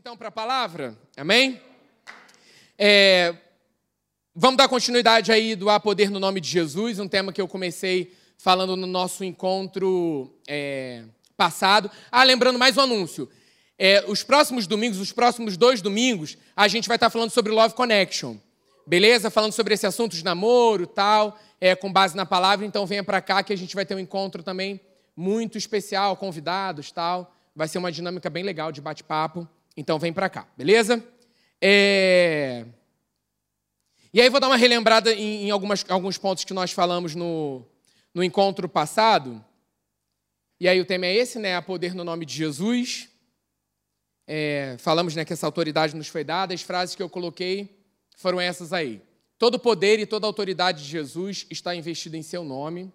então para a palavra, amém? É, vamos dar continuidade aí do A Poder no Nome de Jesus, um tema que eu comecei falando no nosso encontro é, passado. Ah, lembrando mais um anúncio. É, os próximos domingos, os próximos dois domingos, a gente vai estar falando sobre Love Connection, beleza? Falando sobre esse assunto de namoro tal, é, com base na palavra. Então venha para cá que a gente vai ter um encontro também muito especial, convidados tal. Vai ser uma dinâmica bem legal de bate-papo. Então vem para cá, beleza? É... E aí vou dar uma relembrada em, em algumas, alguns pontos que nós falamos no, no encontro passado. E aí o tema é esse, né? A poder no nome de Jesus. É, falamos né, que essa autoridade nos foi dada. As frases que eu coloquei foram essas aí. Todo poder e toda autoridade de Jesus está investido em seu nome.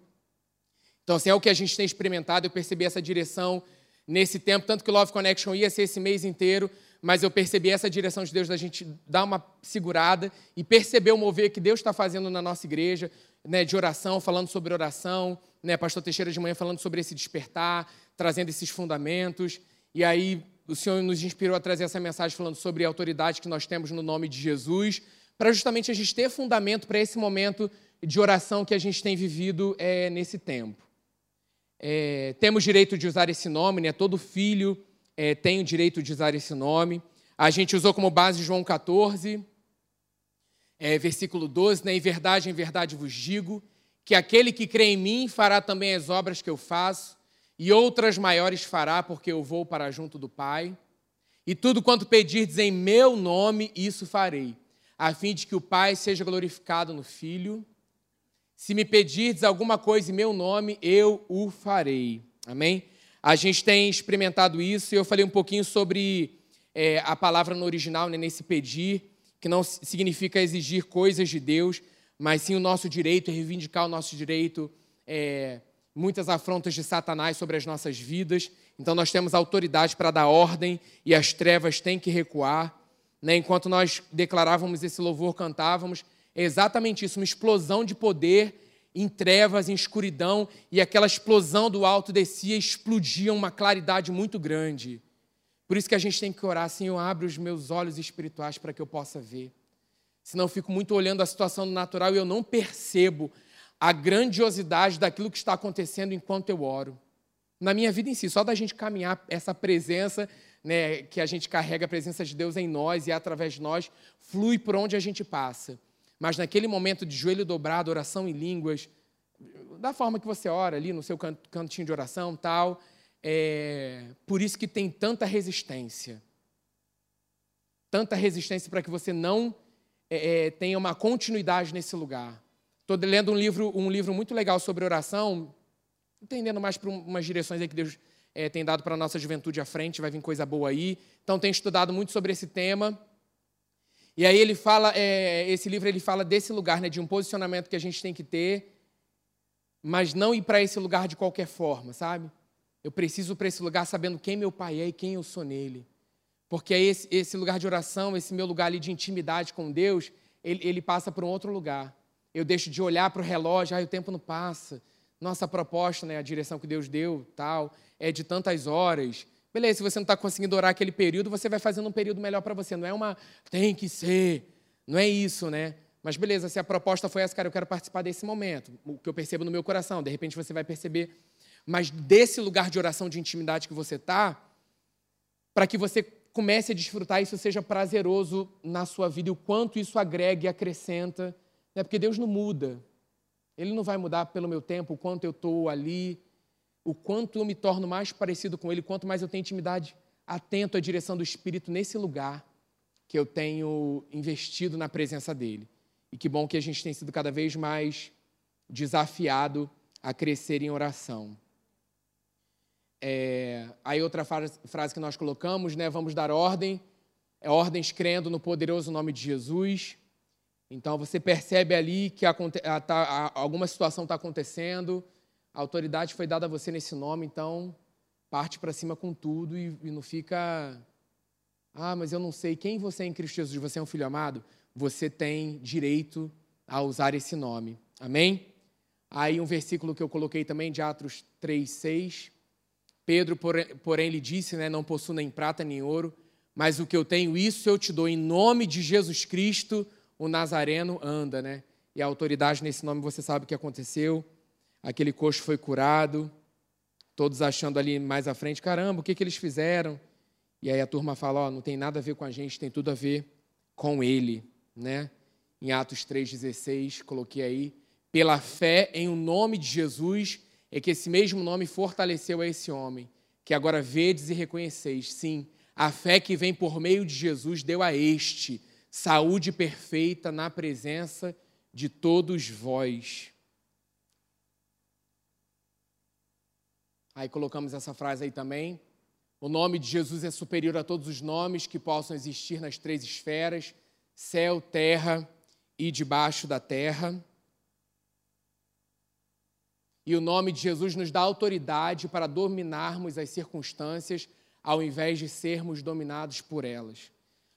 Então, assim, é o que a gente tem experimentado. Eu percebi essa direção nesse tempo, tanto que Love Connection ia ser esse mês inteiro, mas eu percebi essa direção de Deus da gente dar uma segurada e perceber o mover que Deus está fazendo na nossa igreja, né, de oração, falando sobre oração, né, Pastor Teixeira de manhã falando sobre esse despertar, trazendo esses fundamentos, e aí o Senhor nos inspirou a trazer essa mensagem falando sobre a autoridade que nós temos no nome de Jesus, para justamente a gente ter fundamento para esse momento de oração que a gente tem vivido é, nesse tempo. É, temos direito de usar esse nome, né? todo filho é, tem o direito de usar esse nome. A gente usou como base João 14, é, versículo 12, né? em verdade, em verdade vos digo, que aquele que crê em mim fará também as obras que eu faço, e outras maiores fará, porque eu vou para junto do Pai. E tudo quanto pedirdes em meu nome, isso farei, a fim de que o Pai seja glorificado no Filho. Se me pedirdes alguma coisa em meu nome, eu o farei. Amém? A gente tem experimentado isso e eu falei um pouquinho sobre é, a palavra no original, né, nesse pedir, que não significa exigir coisas de Deus, mas sim o nosso direito, reivindicar o nosso direito, é, muitas afrontas de Satanás sobre as nossas vidas. Então nós temos autoridade para dar ordem e as trevas têm que recuar. Né? Enquanto nós declarávamos esse louvor, cantávamos, é exatamente isso, uma explosão de poder em trevas, em escuridão, e aquela explosão do alto descia, explodia uma claridade muito grande. Por isso que a gente tem que orar, Senhor, abre os meus olhos espirituais para que eu possa ver. Senão eu fico muito olhando a situação natural e eu não percebo a grandiosidade daquilo que está acontecendo enquanto eu oro. Na minha vida em si, só da gente caminhar essa presença, né, que a gente carrega a presença de Deus em nós e através de nós, flui por onde a gente passa. Mas naquele momento de joelho dobrado, oração em línguas, da forma que você ora ali no seu cantinho de oração, tal, é por isso que tem tanta resistência. Tanta resistência para que você não é, é, tenha uma continuidade nesse lugar. Estou lendo um livro, um livro muito legal sobre oração, entendendo mais para umas direções aí que Deus é, tem dado para a nossa juventude à frente, vai vir coisa boa aí. Então, tenho estudado muito sobre esse tema. E aí ele fala, é, esse livro ele fala desse lugar, né, de um posicionamento que a gente tem que ter, mas não ir para esse lugar de qualquer forma, sabe? Eu preciso para esse lugar sabendo quem meu pai é e quem eu sou nele. Porque é esse, esse lugar de oração, esse meu lugar ali de intimidade com Deus, ele, ele passa para um outro lugar. Eu deixo de olhar para o relógio, ah, o tempo não passa. Nossa proposta, né, a direção que Deus deu, tal, é de tantas horas. Beleza, se você não está conseguindo orar aquele período, você vai fazendo um período melhor para você. Não é uma tem que ser, não é isso, né? Mas beleza, se a proposta foi essa, cara, eu quero participar desse momento, o que eu percebo no meu coração, de repente você vai perceber. Mas desse lugar de oração, de intimidade que você está, para que você comece a desfrutar, isso seja prazeroso na sua vida e o quanto isso agrega e acrescenta. Né? Porque Deus não muda. Ele não vai mudar pelo meu tempo, o quanto eu estou ali, o quanto eu me torno mais parecido com Ele, quanto mais eu tenho intimidade, atento à direção do Espírito nesse lugar que eu tenho investido na presença dEle. E que bom que a gente tem sido cada vez mais desafiado a crescer em oração. É, aí outra frase que nós colocamos, né? Vamos dar ordem, é ordens crendo no poderoso nome de Jesus. Então você percebe ali que tá, alguma situação está acontecendo, a autoridade foi dada a você nesse nome, então parte para cima com tudo e, e não fica. Ah, mas eu não sei quem você é em Cristo Jesus, você é um filho amado? Você tem direito a usar esse nome. Amém? Aí um versículo que eu coloquei também de Atos 3, 6. Pedro, porém, lhe disse, né, não possuo nem prata nem ouro, mas o que eu tenho, isso eu te dou. Em nome de Jesus Cristo, o Nazareno anda, né? E a autoridade nesse nome, você sabe o que aconteceu. Aquele coxo foi curado, todos achando ali mais à frente, caramba, o que, que eles fizeram? E aí a turma fala, oh, não tem nada a ver com a gente, tem tudo a ver com ele, né? Em Atos 3,16, coloquei aí, pela fé em o um nome de Jesus, é que esse mesmo nome fortaleceu a esse homem, que agora vedes e reconheceis. Sim, a fé que vem por meio de Jesus deu a este saúde perfeita na presença de todos vós. Aí colocamos essa frase aí também. O nome de Jesus é superior a todos os nomes que possam existir nas três esferas: céu, terra e debaixo da terra. E o nome de Jesus nos dá autoridade para dominarmos as circunstâncias ao invés de sermos dominados por elas.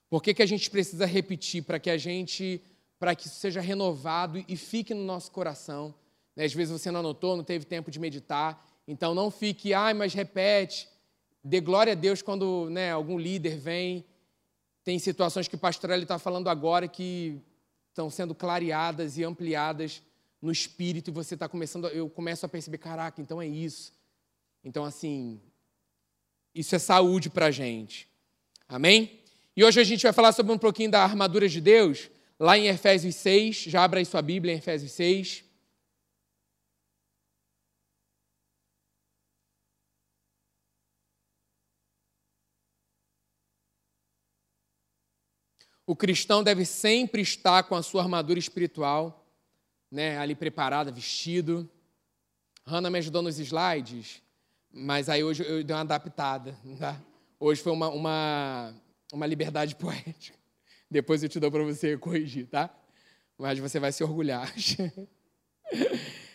Por que, que a gente precisa repetir para que a gente, para que isso seja renovado e fique no nosso coração? Né? Às vezes você não anotou, não teve tempo de meditar, então não fique, ai, mas repete. Dê glória a Deus quando né, algum líder vem. Tem situações que o pastor está falando agora que estão sendo clareadas e ampliadas no espírito e você está começando, eu começo a perceber, caraca, então é isso. Então, assim, isso é saúde para a gente. Amém? E hoje a gente vai falar sobre um pouquinho da armadura de Deus, lá em Efésios 6. Já abra aí sua Bíblia em Efésios 6. O cristão deve sempre estar com a sua armadura espiritual né, ali preparada, vestido. Hannah me ajudou nos slides, mas aí hoje eu dei uma adaptada. Tá? Hoje foi uma, uma, uma liberdade poética. Depois eu te dou para você corrigir, tá? Mas você vai se orgulhar.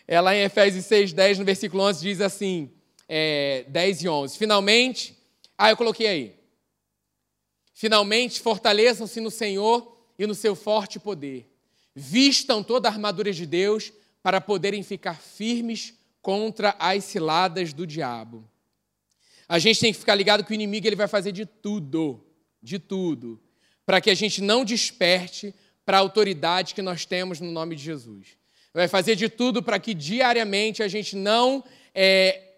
É lá em Efésios 6, 10, no versículo 11, diz assim, é, 10 e 11. Finalmente, ah, eu coloquei aí. Finalmente, fortaleçam-se no Senhor e no seu forte poder vistam toda a armadura de Deus para poderem ficar firmes contra as ciladas do diabo. A gente tem que ficar ligado que o inimigo ele vai fazer de tudo, de tudo, para que a gente não desperte para a autoridade que nós temos no nome de Jesus. Vai fazer de tudo para que diariamente a gente não é,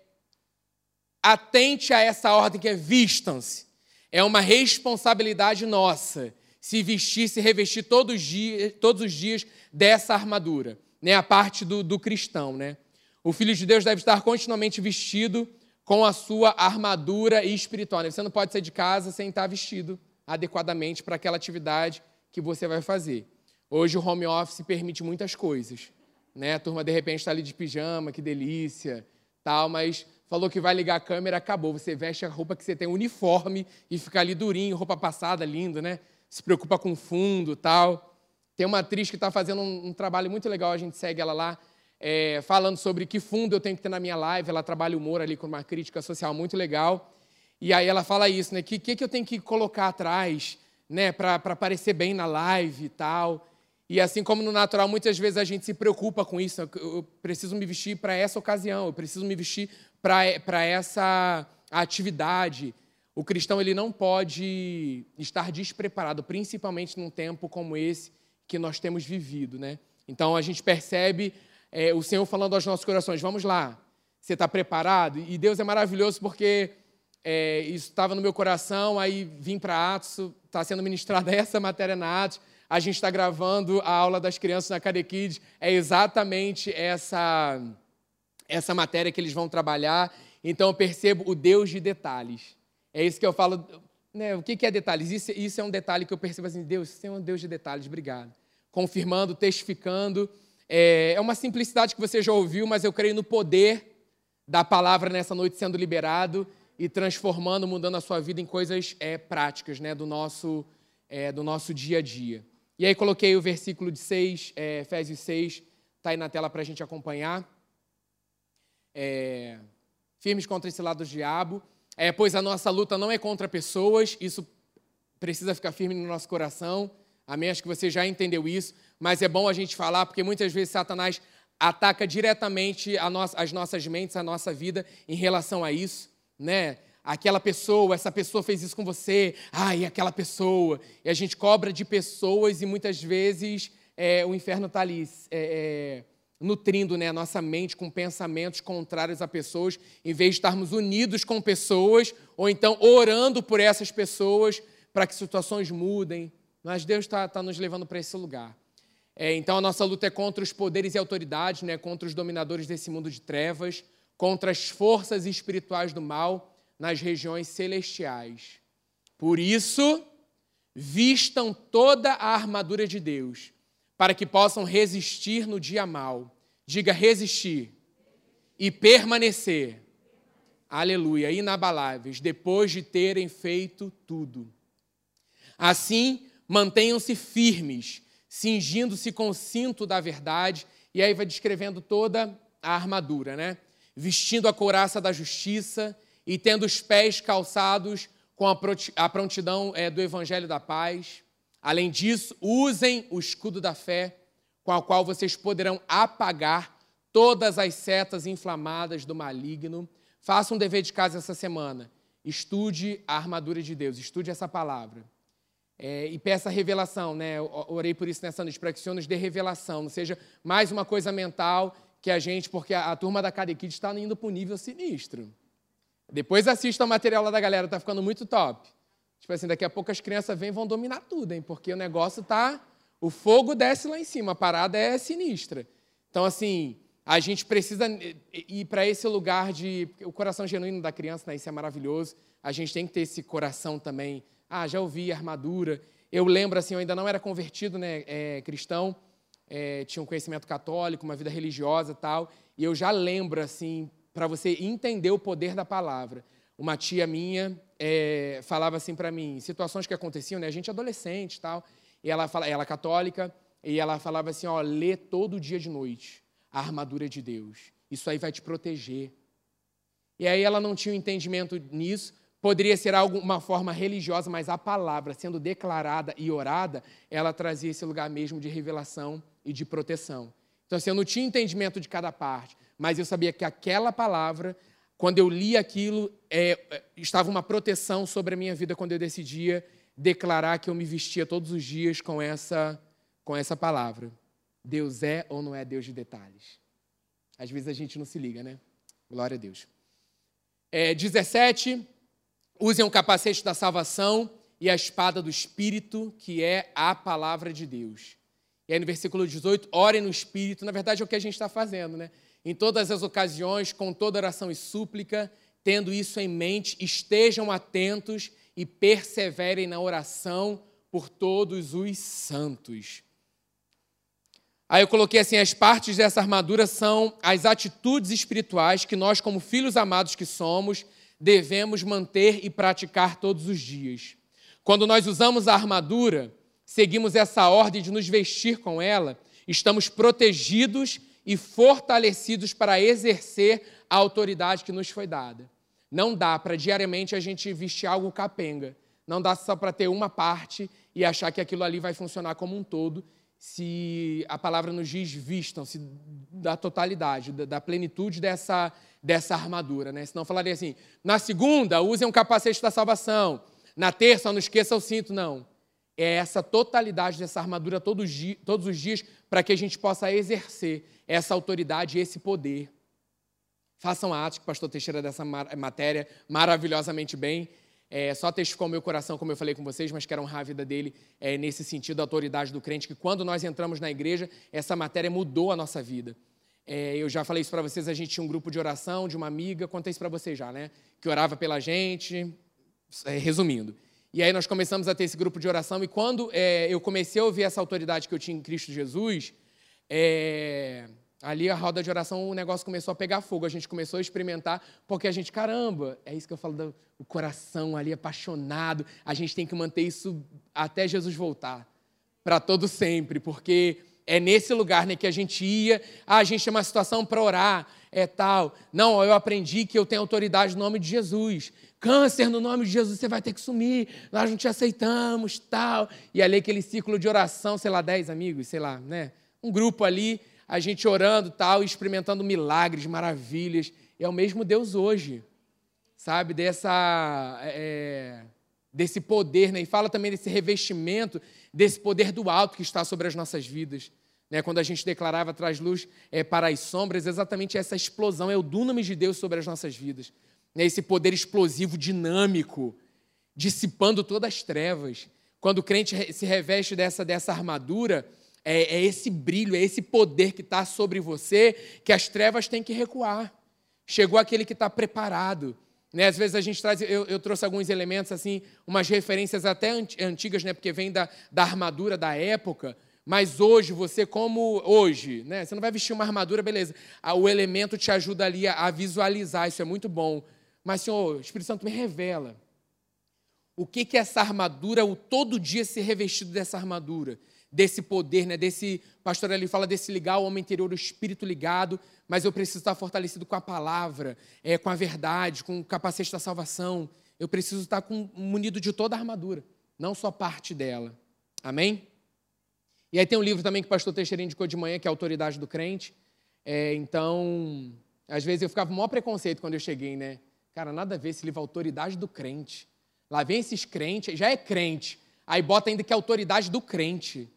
atente a essa ordem que é vistam-se. É uma responsabilidade nossa se vestir, se revestir todos os dias, todos os dias dessa armadura, né? a parte do, do cristão. Né? O Filho de Deus deve estar continuamente vestido com a sua armadura espiritual. Né? Você não pode sair de casa sem estar vestido adequadamente para aquela atividade que você vai fazer. Hoje o home office permite muitas coisas. Né? A turma, de repente, está ali de pijama, que delícia, tal, mas falou que vai ligar a câmera, acabou. Você veste a roupa que você tem, uniforme, e fica ali durinho, roupa passada, lindo, né? se preocupa com fundo tal. Tem uma atriz que está fazendo um, um, trabalho muito legal, a gente segue ela lá, é, falando sobre que fundo eu tenho que ter na minha live. Ela trabalha humor ali com uma crítica social muito legal. E aí ela fala isso, né? O que, que, que eu tenho que colocar atrás, né? Para aparecer bem na live e tal. E assim como no natural, muitas vezes a gente se preocupa com isso. Eu preciso me vestir para essa ocasião, eu preciso me vestir para essa atividade. O cristão ele não pode estar despreparado, principalmente num tempo como esse que nós temos vivido, né? Então a gente percebe é, o Senhor falando aos nossos corações: vamos lá, você está preparado? E Deus é maravilhoso porque é, isso estava no meu coração, aí vim para Atos, está sendo ministrada essa matéria na Atos, a gente está gravando a aula das crianças na Cade Kids, é exatamente essa, essa matéria que eles vão trabalhar. Então eu percebo o Deus de detalhes. É isso que eu falo. Né, o que é detalhes? Isso, isso é um detalhe que eu percebo assim, Deus, você é um Deus de detalhes, obrigado. Confirmando, testificando. É, é uma simplicidade que você já ouviu, mas eu creio no poder da palavra nessa noite sendo liberado e transformando, mudando a sua vida em coisas é, práticas né, do, nosso, é, do nosso dia a dia. E aí coloquei o versículo de 6, é, Efésios 6, está aí na tela para a gente acompanhar. É, firmes contra esse lado do diabo é, pois a nossa luta não é contra pessoas, isso precisa ficar firme no nosso coração. Amém? Acho que você já entendeu isso, mas é bom a gente falar, porque muitas vezes Satanás ataca diretamente as nossas mentes, a nossa vida em relação a isso. Né? aquela pessoa, essa pessoa fez isso com você, ai, aquela pessoa. E a gente cobra de pessoas e muitas vezes é, o inferno está ali é, é, nutrindo né, a nossa mente com pensamentos contrários a pessoas, em vez de estarmos unidos com pessoas, ou então orando por essas pessoas para que situações mudem. Mas Deus está tá nos levando para esse lugar. É, então a nossa luta é contra os poderes e autoridades, né, contra os dominadores desse mundo de trevas, contra as forças espirituais do mal nas regiões celestiais. Por isso, vistam toda a armadura de Deus, para que possam resistir no dia mal. Diga resistir e permanecer. Aleluia, inabaláveis, depois de terem feito tudo. Assim, mantenham-se firmes, cingindo-se com o cinto da verdade, e aí vai descrevendo toda a armadura, né? Vestindo a couraça da justiça e tendo os pés calçados com a prontidão é, do evangelho da paz. Além disso, usem o escudo da fé, com a qual vocês poderão apagar todas as setas inflamadas do maligno. Faça um dever de casa essa semana. Estude a armadura de Deus, estude essa palavra. É, e peça revelação, né? Eu orei por isso nessa noite, para que o Senhor nos dê revelação, não seja mais uma coisa mental que a gente, porque a, a turma da Cadequid está indo para um nível sinistro. Depois assista o material lá da galera, tá ficando muito top. Tipo assim, daqui a pouco as crianças vêm e vão dominar tudo, hein? Porque o negócio tá. O fogo desce lá em cima, a parada é sinistra. Então, assim, a gente precisa ir para esse lugar de. O coração genuíno da criança, né? Isso é maravilhoso. A gente tem que ter esse coração também. Ah, já ouvi armadura. Eu lembro, assim, eu ainda não era convertido, né? É, cristão. É, tinha um conhecimento católico, uma vida religiosa tal. E eu já lembro, assim, para você entender o poder da palavra. Uma tia minha é, falava assim para mim, situações que aconteciam, né? A gente adolescente tal, e ela fala, ela é católica, e ela falava assim, ó, lê todo dia de noite a armadura de Deus. Isso aí vai te proteger. E aí ela não tinha um entendimento nisso, poderia ser algo, uma forma religiosa, mas a palavra sendo declarada e orada, ela trazia esse lugar mesmo de revelação e de proteção. Então, assim, eu não tinha entendimento de cada parte, mas eu sabia que aquela palavra, quando eu li aquilo, é, é, estava uma proteção sobre a minha vida quando eu decidia declarar que eu me vestia todos os dias com essa, com essa palavra. Deus é ou não é Deus de detalhes? Às vezes a gente não se liga, né? Glória a Deus. É, 17. Usem o capacete da salvação e a espada do Espírito, que é a palavra de Deus. E aí no versículo 18, orem no Espírito. Na verdade é o que a gente está fazendo, né? Em todas as ocasiões, com toda oração e súplica, tendo isso em mente, estejam atentos e perseverem na oração por todos os santos. Aí eu coloquei assim: as partes dessa armadura são as atitudes espirituais que nós, como filhos amados que somos, devemos manter e praticar todos os dias. Quando nós usamos a armadura, seguimos essa ordem de nos vestir com ela, estamos protegidos e fortalecidos para exercer a autoridade que nos foi dada. Não dá para diariamente a gente vestir algo capenga. Não dá só para ter uma parte e achar que aquilo ali vai funcionar como um todo, se a palavra nos diz vistam-se da totalidade, da plenitude dessa, dessa armadura. Né? Senão falaria assim: na segunda, usem um capacete da salvação. Na terça, não esqueça o cinto. Não. É essa totalidade dessa armadura todos, todos os dias para que a gente possa exercer essa autoridade esse poder. Façam atos que o pastor Teixeira dessa matéria maravilhosamente bem. É, só testificou meu coração, como eu falei com vocês, mas quero honrar a vida dele é, nesse sentido, a autoridade do crente, que quando nós entramos na igreja, essa matéria mudou a nossa vida. É, eu já falei isso para vocês, a gente tinha um grupo de oração de uma amiga, contei isso para vocês já, né? Que orava pela gente, é, resumindo. E aí nós começamos a ter esse grupo de oração, e quando é, eu comecei a ouvir essa autoridade que eu tinha em Cristo Jesus, é, ali a roda de oração, o negócio começou a pegar fogo, a gente começou a experimentar, porque a gente, caramba, é isso que eu falo, do, o coração ali apaixonado, a gente tem que manter isso até Jesus voltar, para todo sempre, porque é nesse lugar né, que a gente ia, ah, a gente tem uma situação para orar, é tal. Não, eu aprendi que eu tenho autoridade no nome de Jesus. Câncer, no nome de Jesus, você vai ter que sumir, nós não te aceitamos, tal. E ali aquele ciclo de oração, sei lá, dez amigos, sei lá, né? um grupo ali, a gente orando tal, experimentando milagres, maravilhas. É o mesmo Deus hoje. sabe, dessa, é, desse poder, né? e fala também desse revestimento, desse poder do alto que está sobre as nossas vidas. Né? Quando a gente declarava traz luz é, para as sombras, exatamente essa explosão, é o dunamis de Deus sobre as nossas vidas. Né? Esse poder explosivo, dinâmico, dissipando todas as trevas. Quando o crente se reveste dessa, dessa armadura, é, é esse brilho, é esse poder que está sobre você, que as trevas têm que recuar. Chegou aquele que está preparado. Né? Às vezes a gente traz, eu, eu, trouxe alguns elementos, assim, umas referências até antigas, né? porque vem da, da armadura da época, mas hoje, você como hoje, né? Você não vai vestir uma armadura, beleza. Ah, o elemento te ajuda ali a visualizar, isso é muito bom. Mas, Senhor, o Espírito Santo me revela. O que que é essa armadura, o todo dia ser revestido dessa armadura, desse poder, né? Desse, pastor ali fala desse ligar o homem interior, o espírito ligado, mas eu preciso estar fortalecido com a palavra, é, com a verdade, com o capacete da salvação. Eu preciso estar com, munido de toda a armadura, não só parte dela. Amém? E aí tem um livro também que o pastor Teixeira indicou de manhã, que é a Autoridade do Crente. É, então, às vezes eu ficava com o maior preconceito quando eu cheguei, né? Cara, nada a ver esse livro, Autoridade do Crente. Lá vem esses crentes, já é crente, aí bota ainda que é autoridade do crente.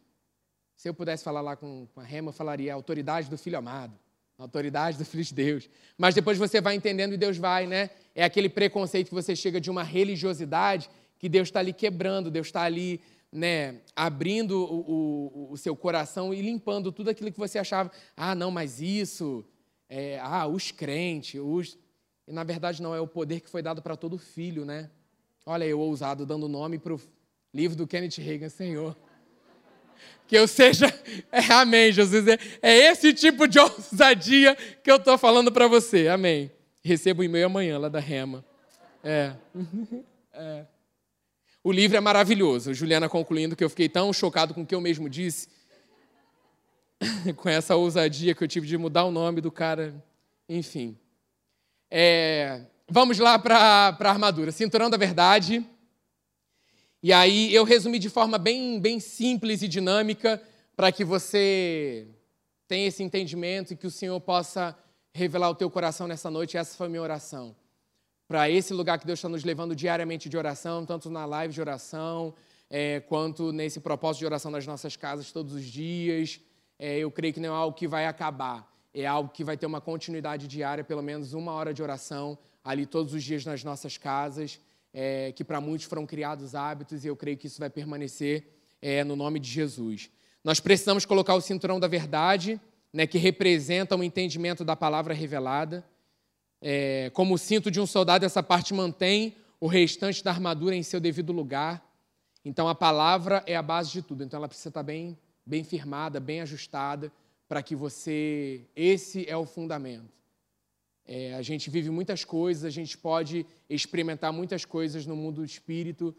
Se eu pudesse falar lá com, com a Rema, eu falaria autoridade do Filho amado, autoridade do Filho de Deus. Mas depois você vai entendendo e Deus vai, né? É aquele preconceito que você chega de uma religiosidade que Deus está ali quebrando, Deus está ali né, abrindo o, o, o, seu coração e limpando tudo aquilo que você achava, ah, não, mas isso, é, ah, os crentes, os... E na verdade não, é o poder que foi dado para todo filho, né? Olha eu ousado dando nome para o livro do Kenneth Reagan, Senhor. Que eu seja, é, amém, Jesus, é, é esse tipo de ousadia que eu estou falando para você, amém. Recebo o e-mail amanhã lá da Rema. É. é. O livro é maravilhoso. Juliana concluindo que eu fiquei tão chocado com o que eu mesmo disse, com essa ousadia que eu tive de mudar o nome do cara. Enfim. É, vamos lá para a armadura. Cinturão da verdade. E aí eu resumi de forma bem, bem simples e dinâmica para que você tenha esse entendimento e que o Senhor possa revelar o teu coração nessa noite. Essa foi a minha oração para esse lugar que Deus está nos levando diariamente de oração, tanto na live de oração, é, quanto nesse propósito de oração nas nossas casas todos os dias. É, eu creio que não é algo que vai acabar, é algo que vai ter uma continuidade diária, pelo menos uma hora de oração ali todos os dias nas nossas casas, é, que para muitos foram criados hábitos e eu creio que isso vai permanecer é, no nome de Jesus. Nós precisamos colocar o cinturão da verdade, né, que representa o entendimento da palavra revelada é, como o cinto de um soldado, essa parte mantém o restante da armadura em seu devido lugar. Então a palavra é a base de tudo. Então ela precisa estar bem, bem firmada, bem ajustada, para que você. Esse é o fundamento. É, a gente vive muitas coisas, a gente pode experimentar muitas coisas no mundo do espírito,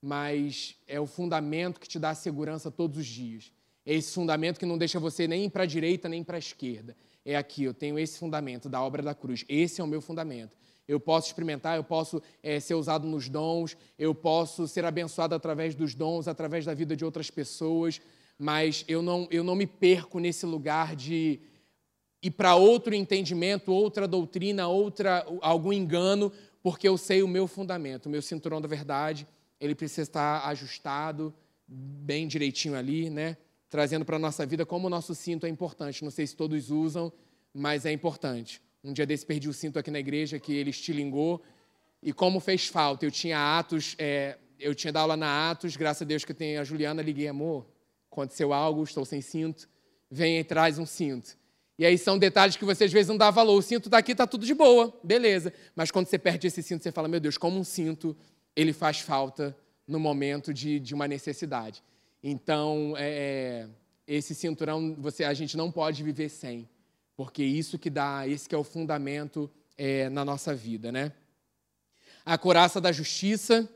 mas é o fundamento que te dá segurança todos os dias. É esse fundamento que não deixa você nem para a direita nem para a esquerda é aqui, eu tenho esse fundamento da obra da cruz. Esse é o meu fundamento. Eu posso experimentar, eu posso é, ser usado nos dons, eu posso ser abençoado através dos dons, através da vida de outras pessoas, mas eu não, eu não me perco nesse lugar de ir para outro entendimento, outra doutrina, outra algum engano, porque eu sei o meu fundamento, o meu cinturão da verdade, ele precisa estar ajustado, bem direitinho ali, né? trazendo para a nossa vida como o nosso cinto é importante. Não sei se todos usam, mas é importante. Um dia desse perdi o cinto aqui na igreja, que ele estilingou, e como fez falta. Eu tinha Atos, é, eu tinha dado aula na Atos, graças a Deus que eu tenho a Juliana, liguei, amor, aconteceu algo, estou sem cinto, vem e traz um cinto. E aí são detalhes que você às vezes não dá valor. O cinto daqui está tudo de boa, beleza. Mas quando você perde esse cinto, você fala, meu Deus, como um cinto, ele faz falta no momento de, de uma necessidade. Então, é, é, esse cinturão você, a gente não pode viver sem, porque isso que dá, esse que é o fundamento é, na nossa vida, né? A coraça da justiça,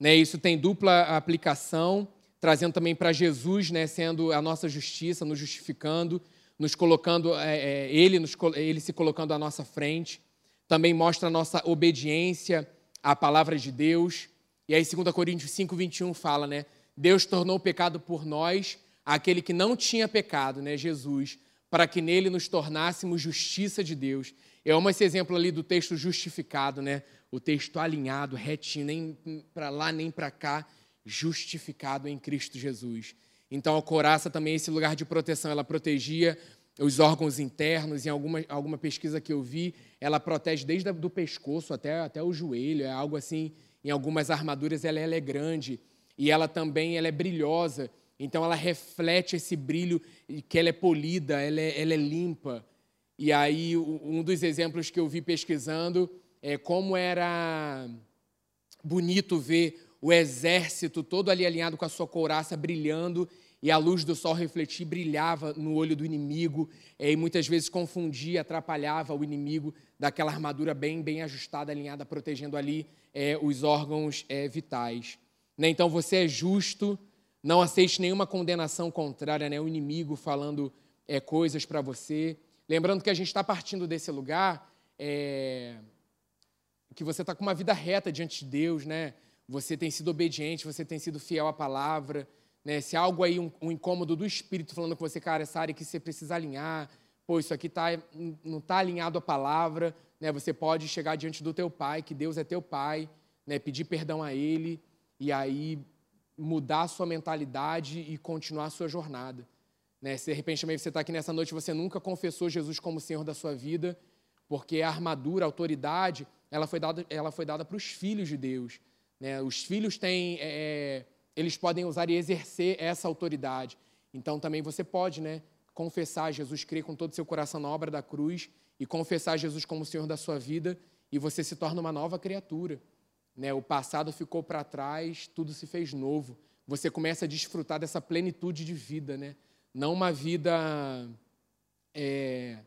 né? Isso tem dupla aplicação, trazendo também para Jesus, né? Sendo a nossa justiça, nos justificando, nos colocando, é, é, ele, nos, ele se colocando à nossa frente. Também mostra a nossa obediência à palavra de Deus. E aí, 2 Coríntios 5, 21 fala, né? Deus tornou pecado por nós aquele que não tinha pecado, né, Jesus, para que nele nos tornássemos justiça de Deus. Eu amo esse exemplo ali do texto justificado, né? o texto alinhado, retinho, nem para lá nem para cá, justificado em Cristo Jesus. Então a couraça também é esse lugar de proteção, ela protegia os órgãos internos, em alguma, alguma pesquisa que eu vi, ela protege desde o pescoço até, até o joelho, é algo assim, em algumas armaduras ela, ela é grande, e ela também ela é brilhosa, então ela reflete esse brilho, que ela é polida, ela é, ela é limpa. E aí um dos exemplos que eu vi pesquisando é como era bonito ver o exército todo ali alinhado com a sua couraça brilhando e a luz do sol refletir brilhava no olho do inimigo e muitas vezes confundia, atrapalhava o inimigo daquela armadura bem bem ajustada, alinhada, protegendo ali é, os órgãos é, vitais. Né? Então você é justo, não aceite nenhuma condenação contrária, né? o inimigo falando é, coisas para você. Lembrando que a gente está partindo desse lugar que você está com uma vida reta diante de Deus, né? Você tem sido obediente, você tem sido fiel à palavra. Né? Se algo aí, um, um incômodo do Espírito falando com você, cara, essa área que você precisa alinhar, pô, isso aqui tá, não está alinhado à palavra, né? Você pode chegar diante do teu pai, que Deus é teu pai, né? Pedir perdão a Ele e aí mudar a sua mentalidade e continuar a sua jornada. Né? Se de repente também você está aqui nessa noite você nunca confessou Jesus como Senhor da sua vida, porque a armadura, a autoridade, ela foi dada para os filhos de Deus. Né? Os filhos têm, é, é, eles podem usar e exercer essa autoridade. Então também você pode, né, confessar Jesus, crer com todo o seu coração na obra da cruz e confessar Jesus como Senhor da sua vida e você se torna uma nova criatura. Né? O passado ficou para trás, tudo se fez novo. Você começa a desfrutar dessa plenitude de vida, né? não uma vida é,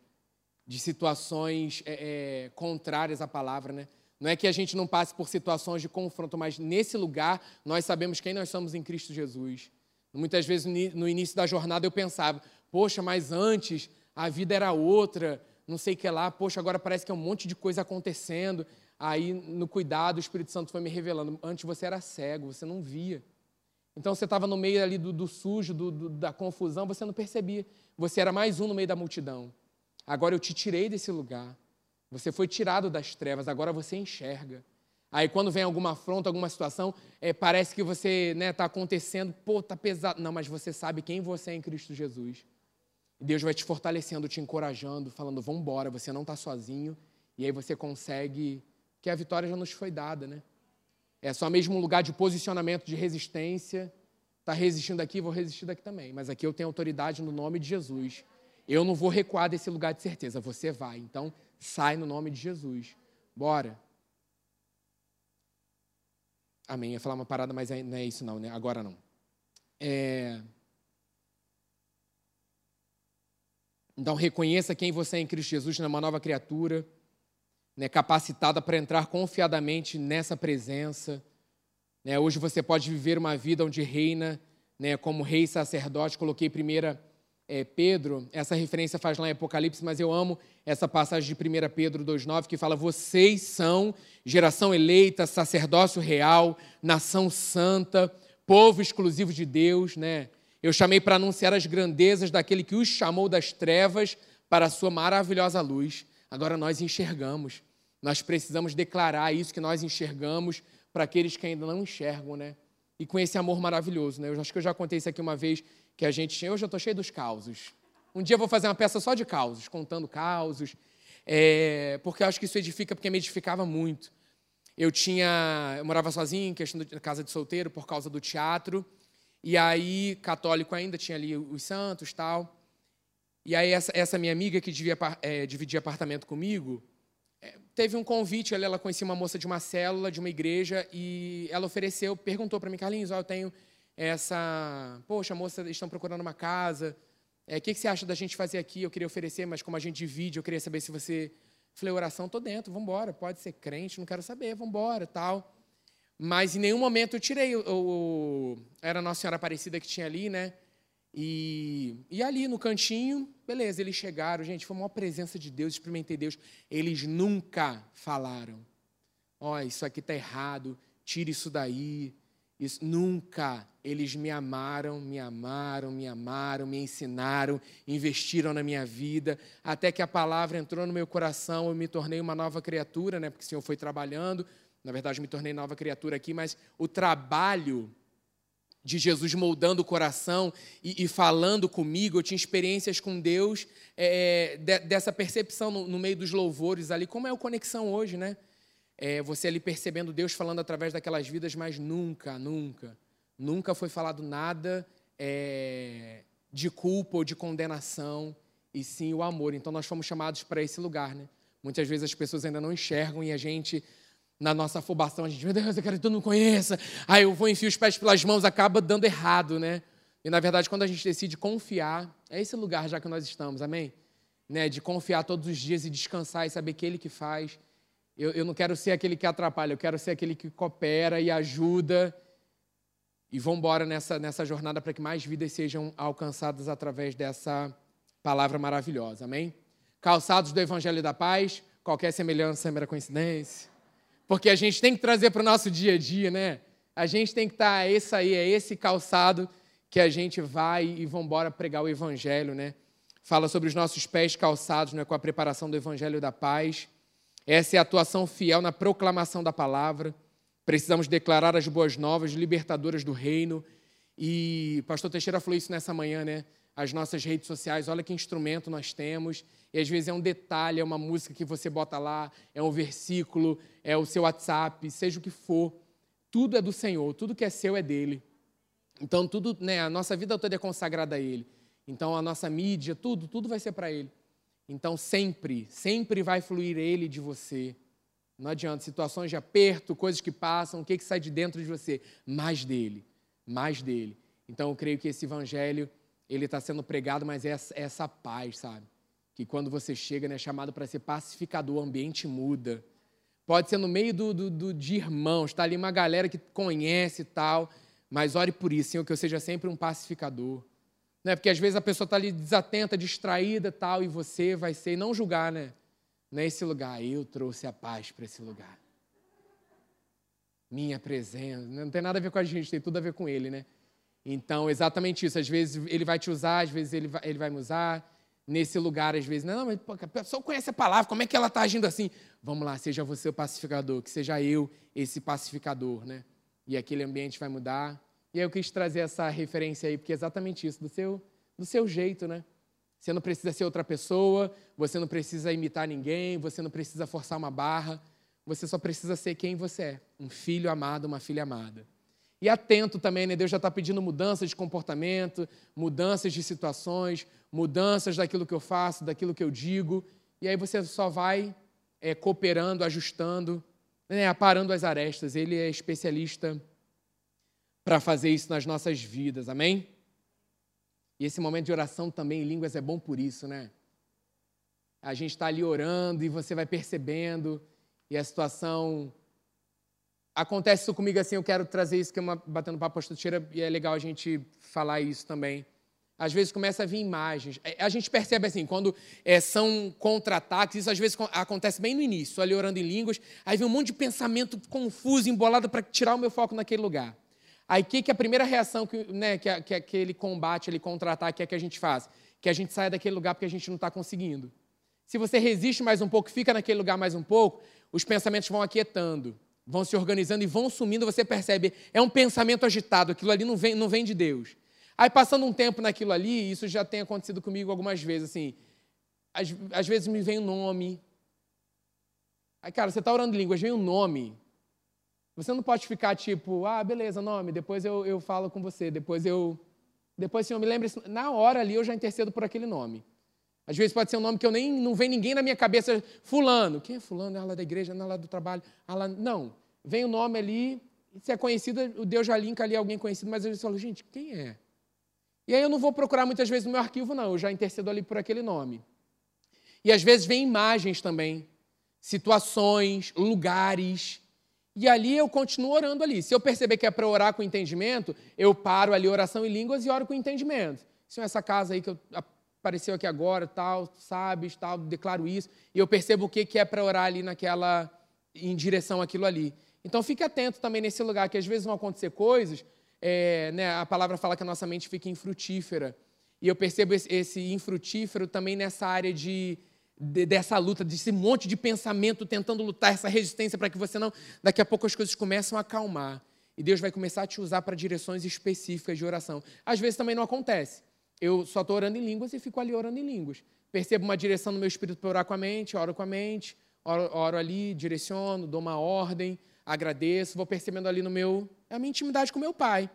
de situações é, é, contrárias à palavra. Né? Não é que a gente não passe por situações de confronto, mas nesse lugar nós sabemos quem nós somos em Cristo Jesus. Muitas vezes no início da jornada eu pensava, poxa, mas antes a vida era outra, não sei o que lá, poxa, agora parece que é um monte de coisa acontecendo. Aí, no cuidado, o Espírito Santo foi me revelando. Antes você era cego, você não via. Então você estava no meio ali do, do sujo, do, do, da confusão, você não percebia. Você era mais um no meio da multidão. Agora eu te tirei desse lugar. Você foi tirado das trevas, agora você enxerga. Aí quando vem alguma afronta, alguma situação, é, parece que você está né, tá acontecendo, pô, está pesado. Não, mas você sabe quem você é em Cristo Jesus. Deus vai te fortalecendo, te encorajando, falando, vamos embora, você não está sozinho. E aí você consegue, que a vitória já nos foi dada, né? É só mesmo um lugar de posicionamento, de resistência. Está resistindo aqui, vou resistir daqui também. Mas aqui eu tenho autoridade no nome de Jesus. Eu não vou recuar desse lugar de certeza, você vai. Então, sai no nome de Jesus. Bora. Amém. ia falar uma parada, mas não é isso não, né? Agora não. É... Então, reconheça quem você é em Cristo Jesus, é uma nova criatura, né, capacitada para entrar confiadamente nessa presença. Né, hoje você pode viver uma vida onde reina né, como rei sacerdote. Coloquei primeira é, Pedro, essa referência faz lá em Apocalipse, mas eu amo essa passagem de 1 Pedro 2,9 que fala: Vocês são geração eleita, sacerdócio real, nação santa, povo exclusivo de Deus. Né? Eu chamei para anunciar as grandezas daquele que os chamou das trevas para a sua maravilhosa luz. Agora nós enxergamos. Nós precisamos declarar isso que nós enxergamos para aqueles que ainda não enxergam, né? E com esse amor maravilhoso, né? Eu acho que eu já contei isso aqui uma vez que a gente tinha. Hoje eu estou cheio dos causos. Um dia eu vou fazer uma peça só de causos, contando causos, é, porque eu acho que isso edifica, porque me edificava muito. Eu tinha, eu morava sozinho, em questão de casa de solteiro, por causa do teatro, e aí, católico ainda, tinha ali os santos tal. E aí, essa, essa minha amiga que devia, é, dividia apartamento comigo, é, teve um convite, ela, ela conhecia uma moça de uma célula, de uma igreja, e ela ofereceu, perguntou para mim, Carlinhos, ó, eu tenho essa. Poxa, moça, estão procurando uma casa. É, o que, que você acha da gente fazer aqui? Eu queria oferecer, mas como a gente divide, eu queria saber se você. Falei, oração, tô dentro, vamos embora. Pode ser crente, não quero saber, vamos embora, tal. Mas em nenhum momento eu tirei o, o, era Nossa Senhora Aparecida que tinha ali, né? E, e ali no cantinho, beleza, eles chegaram, gente, foi uma presença de Deus, experimentei Deus. Eles nunca falaram: ó, oh, isso aqui tá errado, tira isso daí, Isso, nunca eles me amaram, me amaram, me amaram, me ensinaram, investiram na minha vida, até que a palavra entrou no meu coração, eu me tornei uma nova criatura, né? Porque o Senhor foi trabalhando, na verdade, me tornei nova criatura aqui, mas o trabalho de Jesus moldando o coração e, e, falando comigo, eu tinha experiências com Deus, é, de, dessa percepção no, no, meio dos louvores ali, como é a conexão hoje, né? É, você ali percebendo Deus falando através daquelas vidas, mas nunca, nunca, nunca foi falado nada é, de culpa ou de condenação, e sim o amor. Então nós fomos chamados para esse lugar, né? Muitas vezes as pessoas ainda não enxergam e a gente na nossa afobação, a gente, meu Deus, eu quero que todo mundo conheça. Aí eu vou enfiar os pés pelas mãos, acaba dando errado, né? E na verdade, quando a gente decide confiar, é esse lugar já que nós estamos, amém? Né? De confiar todos os dias e descansar e saber que Ele que faz. Eu, eu não quero ser aquele que atrapalha, eu quero ser aquele que coopera e ajuda. E vamos embora nessa, nessa jornada para que mais vidas sejam alcançadas através dessa palavra maravilhosa, amém? Calçados do Evangelho da Paz, qualquer semelhança é mera coincidência. Porque a gente tem que trazer para o nosso dia a dia, né? A gente tem que estar, tá, é esse aí, é esse calçado que a gente vai e vamos embora pregar o Evangelho, né? Fala sobre os nossos pés calçados né, com a preparação do Evangelho da paz. Essa é a atuação fiel na proclamação da palavra. Precisamos declarar as boas novas, libertadoras do reino. E o pastor Teixeira falou isso nessa manhã, né? As nossas redes sociais, olha que instrumento nós temos. E às vezes é um detalhe, é uma música que você bota lá, é um versículo, é o seu WhatsApp, seja o que for. Tudo é do Senhor, tudo que é seu é dele. Então, tudo, né, a nossa vida toda é consagrada a Ele. Então, a nossa mídia, tudo, tudo vai ser para Ele. Então, sempre, sempre vai fluir Ele de você. Não adianta, situações de aperto, coisas que passam, o que, que sai de dentro de você? Mais dele, mais dele. Então, eu creio que esse evangelho, ele está sendo pregado, mas é essa, é essa paz, sabe? que quando você chega, né, é chamado para ser pacificador, o ambiente muda. Pode ser no meio do, do, do, de irmãos, está ali uma galera que conhece e tal, mas ore por isso, Senhor, que eu seja sempre um pacificador. Né? Porque às vezes a pessoa está ali desatenta, distraída tal, e você vai ser, e não julgar, né? Nesse lugar, eu trouxe a paz para esse lugar. Minha presença, não tem nada a ver com a gente, tem tudo a ver com ele, né? Então, exatamente isso. Às vezes ele vai te usar, às vezes ele vai, ele vai me usar nesse lugar às vezes. Não, mas a pessoa conhece a palavra, como é que ela está agindo assim? Vamos lá, seja você o pacificador, que seja eu esse pacificador, né? E aquele ambiente vai mudar. E eu quis trazer essa referência aí, porque é exatamente isso, do seu, do seu jeito, né? Você não precisa ser outra pessoa, você não precisa imitar ninguém, você não precisa forçar uma barra, você só precisa ser quem você é, um filho amado, uma filha amada. E atento também, né? Deus já está pedindo mudanças de comportamento, mudanças de situações, mudanças daquilo que eu faço, daquilo que eu digo. E aí você só vai é, cooperando, ajustando, né? aparando as arestas. Ele é especialista para fazer isso nas nossas vidas, amém? E esse momento de oração também em línguas é bom por isso, né? A gente está ali orando e você vai percebendo, e a situação acontece isso comigo assim, eu quero trazer isso que é uma batendo papo Teixeira e é legal a gente falar isso também. Às vezes começa a vir imagens. É, a gente percebe assim, quando é, são contra-ataques, isso às vezes acontece bem no início, ali orando em línguas, aí vem um monte de pensamento confuso, embolado para tirar o meu foco naquele lugar. Aí o que, que a primeira reação que, né, que, que aquele combate, aquele contra-ataque é que a gente faz? Que a gente saia daquele lugar porque a gente não está conseguindo. Se você resiste mais um pouco, fica naquele lugar mais um pouco, os pensamentos vão aquietando vão se organizando e vão sumindo, você percebe, é um pensamento agitado, aquilo ali não vem, não vem de Deus. Aí, passando um tempo naquilo ali, isso já tem acontecido comigo algumas vezes, assim, às, às vezes me vem um nome. Aí, cara, você está orando línguas, vem um nome. Você não pode ficar tipo, ah, beleza, nome, depois eu, eu falo com você, depois eu. Depois, Senhor, me lembre. Na hora ali eu já intercedo por aquele nome. Às vezes pode ser um nome que eu nem não vem ninguém na minha cabeça, fulano. Quem é fulano? É lá da igreja, é lá do trabalho. Não. Vem o nome ali, se é conhecido, o Deus já linka ali alguém conhecido, mas eu falo, gente, quem é? E aí eu não vou procurar muitas vezes no meu arquivo, não, eu já intercedo ali por aquele nome. E às vezes vem imagens também, situações, lugares. E ali eu continuo orando ali. Se eu perceber que é para orar com entendimento, eu paro ali oração em línguas e oro com entendimento. Se essa casa aí que eu apareceu aqui agora, tal, sabes, tal, declaro isso, e eu percebo o que é para orar ali naquela, em direção àquilo ali. Então fique atento também nesse lugar, que às vezes vão acontecer coisas, é, né, a palavra fala que a nossa mente fica infrutífera. E eu percebo esse, esse infrutífero também nessa área de, de, dessa luta, desse monte de pensamento tentando lutar, essa resistência para que você não. Daqui a pouco as coisas começam a acalmar. E Deus vai começar a te usar para direções específicas de oração. Às vezes também não acontece. Eu só estou orando em línguas e fico ali orando em línguas. Percebo uma direção no meu espírito para orar com a mente, oro com a mente, oro, oro ali, direciono, dou uma ordem, agradeço, vou percebendo ali no meu. É a minha intimidade com meu pai.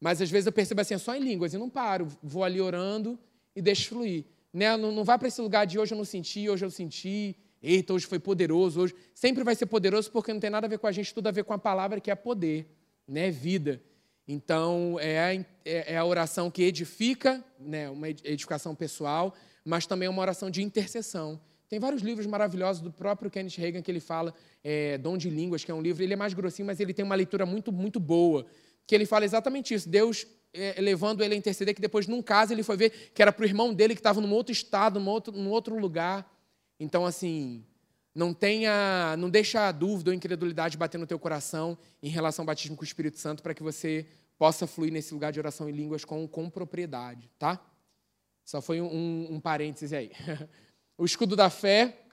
Mas às vezes eu percebo assim, é só em línguas e não paro. Vou ali orando e deixo fluir. Né? Não, não vá para esse lugar de hoje eu não senti, hoje eu senti. Eita, hoje foi poderoso. Hoje sempre vai ser poderoso porque não tem nada a ver com a gente, tudo a ver com a palavra que é poder, né? Vida. Então é a, é, é a oração que edifica, né? Uma edificação pessoal, mas também é uma oração de intercessão. Tem vários livros maravilhosos do próprio Kenneth Reagan que ele fala, é, Dom de Línguas, que é um livro, ele é mais grossinho, mas ele tem uma leitura muito, muito boa, que ele fala exatamente isso. Deus é, levando ele a interceder, que depois, num caso, ele foi ver que era para o irmão dele que estava num outro estado, num outro, num outro lugar. Então, assim, não tenha, não deixa a dúvida ou incredulidade bater no teu coração em relação ao batismo com o Espírito Santo, para que você possa fluir nesse lugar de oração em línguas com, com propriedade, tá? Só foi um, um, parênteses aí. O escudo da fé,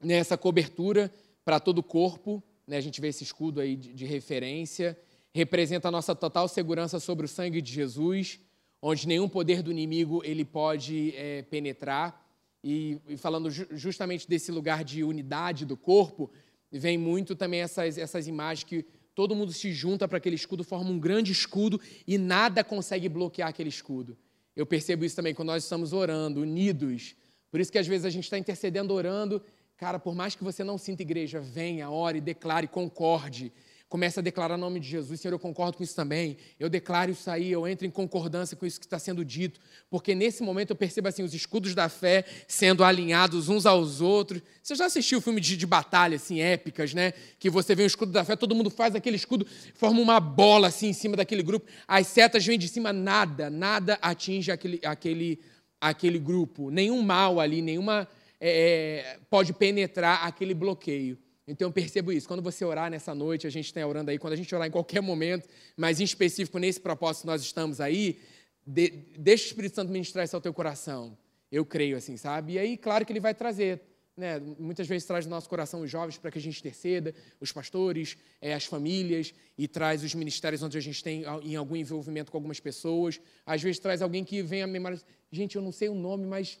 né, essa cobertura para todo o corpo, né, a gente vê esse escudo aí de, de referência, representa a nossa total segurança sobre o sangue de Jesus, onde nenhum poder do inimigo ele pode é, penetrar. E, e falando ju justamente desse lugar de unidade do corpo, vem muito também essas, essas imagens que todo mundo se junta para aquele escudo, forma um grande escudo e nada consegue bloquear aquele escudo. Eu percebo isso também quando nós estamos orando, unidos, por isso que às vezes a gente está intercedendo, orando. Cara, por mais que você não sinta igreja, venha, ore, declare, concorde. Comece a declarar o nome de Jesus. Senhor, eu concordo com isso também. Eu declaro isso aí, eu entro em concordância com isso que está sendo dito. Porque nesse momento eu percebo assim, os escudos da fé sendo alinhados uns aos outros. Você já assistiu filme de, de batalha, assim, épicas, né? Que você vê o escudo da fé, todo mundo faz aquele escudo, forma uma bola assim em cima daquele grupo. As setas vêm de cima, nada, nada atinge aquele, aquele aquele grupo, nenhum mal ali, nenhuma é, é, pode penetrar aquele bloqueio. Então eu percebo isso. Quando você orar nessa noite, a gente está orando aí, quando a gente orar em qualquer momento, mas em específico nesse propósito nós estamos aí, de, deixa o Espírito Santo ministrar isso ao teu coração. Eu creio assim, sabe? E aí, claro que ele vai trazer. Né? Muitas vezes traz no nosso coração os jovens para que a gente interceda, os pastores, é, as famílias, e traz os ministérios onde a gente tem em algum envolvimento com algumas pessoas. Às vezes traz alguém que vem à memória gente, eu não sei o nome, mas.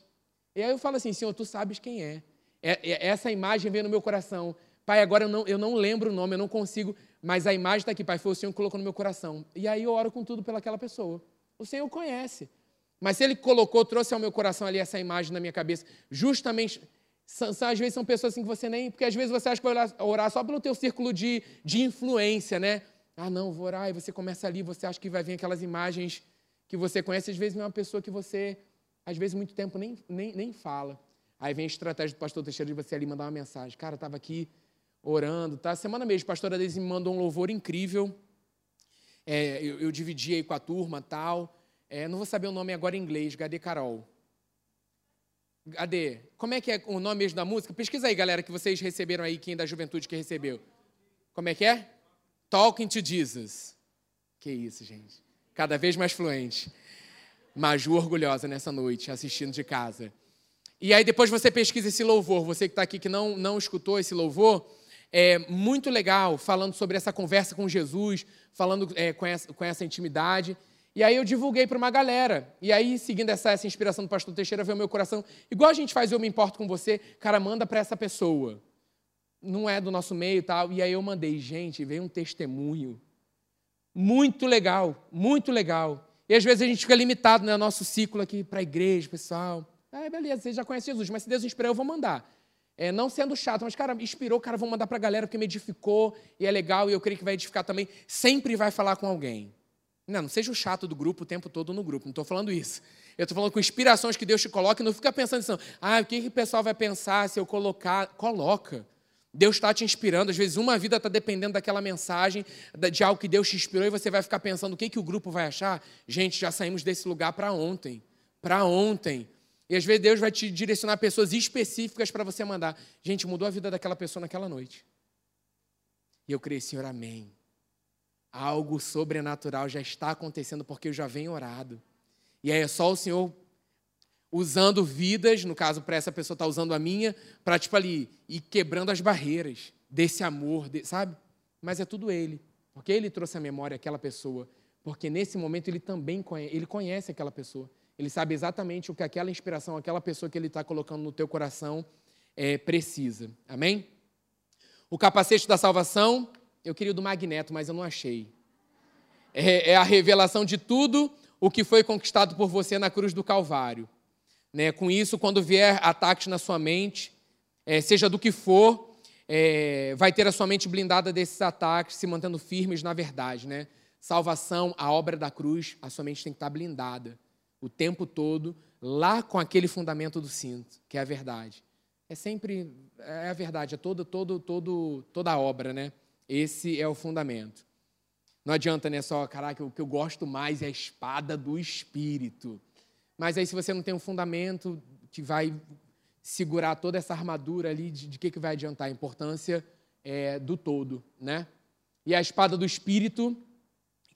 E aí eu falo assim, Senhor, tu sabes quem é. é, é essa imagem vem no meu coração. Pai, agora eu não, eu não lembro o nome, eu não consigo, mas a imagem está aqui, Pai, foi o Senhor que colocou no meu coração. E aí eu oro com tudo pelaquela pessoa. O Senhor conhece. Mas se Ele colocou, trouxe ao meu coração ali essa imagem na minha cabeça, justamente. São, às vezes são pessoas assim que você nem. Porque às vezes você acha que vai orar, só pelo teu círculo de, de influência, né? Ah, não, vou orar, e você começa ali, você acha que vai vir aquelas imagens que você conhece, às vezes vem uma pessoa que você às vezes muito tempo nem, nem, nem fala. Aí vem a estratégia do pastor Teixeira de você ali mandar uma mensagem. Cara, estava aqui orando, tá? Semana mesmo, a pastora Deise me mandou um louvor incrível. É, eu, eu, dividi aí com a turma tal. É, não vou saber o nome agora em inglês, Gade Carol. Gade, como é que é o nome mesmo da música? Pesquisa aí, galera, que vocês receberam aí, quem da juventude que recebeu. Como é que é? Talking to Jesus. Que isso, gente. Cada vez mais fluente. Maju orgulhosa nessa noite, assistindo de casa. E aí depois você pesquisa esse louvor, você que está aqui que não, não escutou esse louvor, é muito legal, falando sobre essa conversa com Jesus, falando é, com, essa, com essa intimidade. E aí eu divulguei para uma galera. E aí, seguindo essa, essa inspiração do pastor Teixeira, veio o meu coração. Igual a gente faz Eu Me Importo com Você, cara, manda para essa pessoa. Não é do nosso meio e tal. E aí eu mandei, gente, veio um testemunho. Muito legal, muito legal. E às vezes a gente fica limitado no né, nosso ciclo aqui para a igreja, pessoal. Ah, beleza, você já conhece Jesus, mas se Deus inspirar, eu vou mandar. É, não sendo chato, mas, cara, inspirou, cara, vou mandar para a galera porque me edificou e é legal e eu creio que vai edificar também. Sempre vai falar com alguém. Não, não seja o chato do grupo o tempo todo no grupo, não estou falando isso. Eu estou falando com inspirações que Deus te coloca e não fica pensando assim, ah, o que, que o pessoal vai pensar se eu colocar. Coloca. Deus está te inspirando, às vezes uma vida está dependendo daquela mensagem, de algo que Deus te inspirou, e você vai ficar pensando o que, que o grupo vai achar. Gente, já saímos desse lugar para ontem. Para ontem. E às vezes Deus vai te direcionar pessoas específicas para você mandar. Gente, mudou a vida daquela pessoa naquela noite. E eu creio, Senhor, amém. Algo sobrenatural já está acontecendo porque eu já venho orado. E aí é só o Senhor usando vidas, no caso, para essa pessoa estar tá usando a minha, para, tipo, ali, ir quebrando as barreiras desse amor, de, sabe? Mas é tudo Ele. Porque Ele trouxe a memória aquela pessoa. Porque nesse momento Ele também conhece, ele conhece aquela pessoa. Ele sabe exatamente o que aquela inspiração, aquela pessoa que Ele está colocando no teu coração é, precisa. Amém? O capacete da salvação, eu queria o do Magneto, mas eu não achei. É, é a revelação de tudo o que foi conquistado por você na cruz do Calvário. Né? Com isso, quando vier ataques na sua mente, é, seja do que for, é, vai ter a sua mente blindada desses ataques, se mantendo firmes na verdade. Né? Salvação, a obra da cruz, a sua mente tem que estar blindada o tempo todo, lá com aquele fundamento do cinto, que é a verdade. É sempre é a verdade, é todo, todo, todo, toda a obra, né? Esse é o fundamento. Não adianta, né, só, caraca, o que eu gosto mais é a espada do Espírito. Mas aí, se você não tem um fundamento que vai segurar toda essa armadura ali, de, de que, que vai adiantar? A importância é, do todo, né? E a espada do Espírito,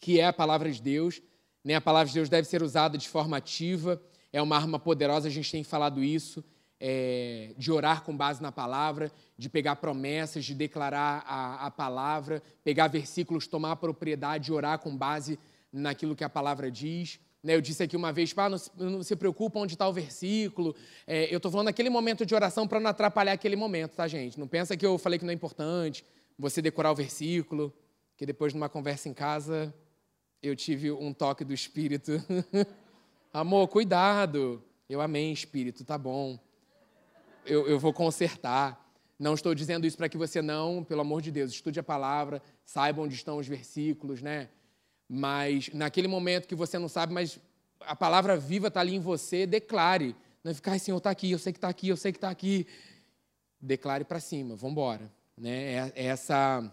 que é a palavra de Deus, né? a palavra de Deus deve ser usada de forma ativa, é uma arma poderosa, a gente tem falado isso, é, de orar com base na palavra, de pegar promessas, de declarar a, a palavra, pegar versículos, tomar propriedade, orar com base naquilo que a palavra diz. Né, eu disse aqui uma vez, ah, não, se preocupa onde está o versículo. É, eu estou falando naquele momento de oração para não atrapalhar aquele momento, tá, gente? Não pensa que eu falei que não é importante você decorar o versículo, que depois, numa conversa em casa, eu tive um toque do Espírito. Amor, cuidado. Eu amei, Espírito, tá bom. Eu, eu vou consertar. Não estou dizendo isso para que você não, pelo amor de Deus, estude a palavra, saiba onde estão os versículos, né? Mas naquele momento que você não sabe, mas a palavra viva está ali em você, declare. Não é ficar, assim, Senhor, está aqui, eu sei que está aqui, eu sei que está aqui. Declare para cima, vamos embora. Né? É, é essa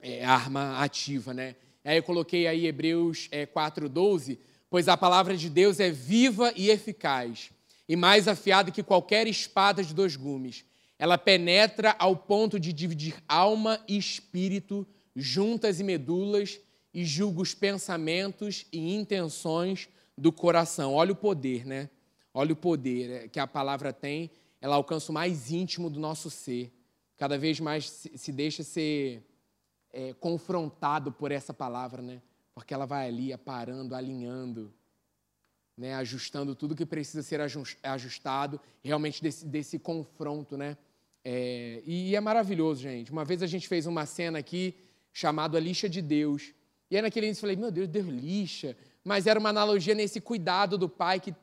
é arma ativa, né? Aí eu coloquei aí Hebreus é, 4,12, pois a palavra de Deus é viva e eficaz, e mais afiada que qualquer espada de dois gumes. Ela penetra ao ponto de dividir alma e espírito, juntas e medulas, e julga os pensamentos e intenções do coração. Olha o poder, né? Olha o poder é, que a palavra tem. Ela alcança o mais íntimo do nosso ser. Cada vez mais se deixa ser é, confrontado por essa palavra, né? Porque ela vai ali aparando, alinhando, né? ajustando tudo que precisa ser ajustado, realmente desse, desse confronto, né? É, e é maravilhoso, gente. Uma vez a gente fez uma cena aqui chamada Lixa de Deus. E aí naquele início eu falei, meu Deus, Deus lixa. Mas era uma analogia nesse cuidado do pai que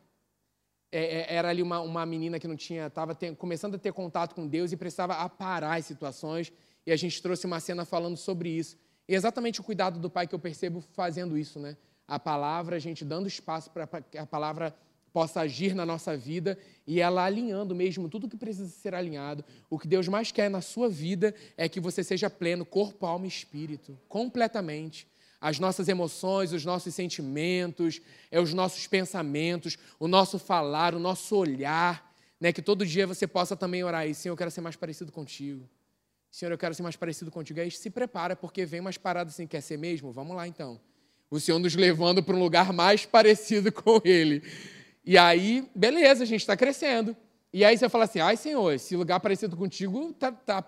é, é era ali uma, uma menina que não tinha, estava começando a ter contato com Deus e precisava aparar as situações. E a gente trouxe uma cena falando sobre isso. E exatamente o cuidado do pai que eu percebo fazendo isso, né? A palavra, a gente dando espaço para que a palavra possa agir na nossa vida e ela alinhando mesmo tudo que precisa ser alinhado. O que Deus mais quer na sua vida é que você seja pleno, corpo, alma e espírito, completamente as nossas emoções, os nossos sentimentos, é os nossos pensamentos, o nosso falar, o nosso olhar, né? Que todo dia você possa também orar aí, Senhor, eu quero ser mais parecido contigo. Senhor, eu quero ser mais parecido contigo. Aí se prepara, porque vem umas paradas assim, quer ser mesmo? Vamos lá então. O Senhor nos levando para um lugar mais parecido com Ele. E aí, beleza, a gente está crescendo. E aí você fala assim, ai Senhor, esse lugar parecido contigo tá, tá,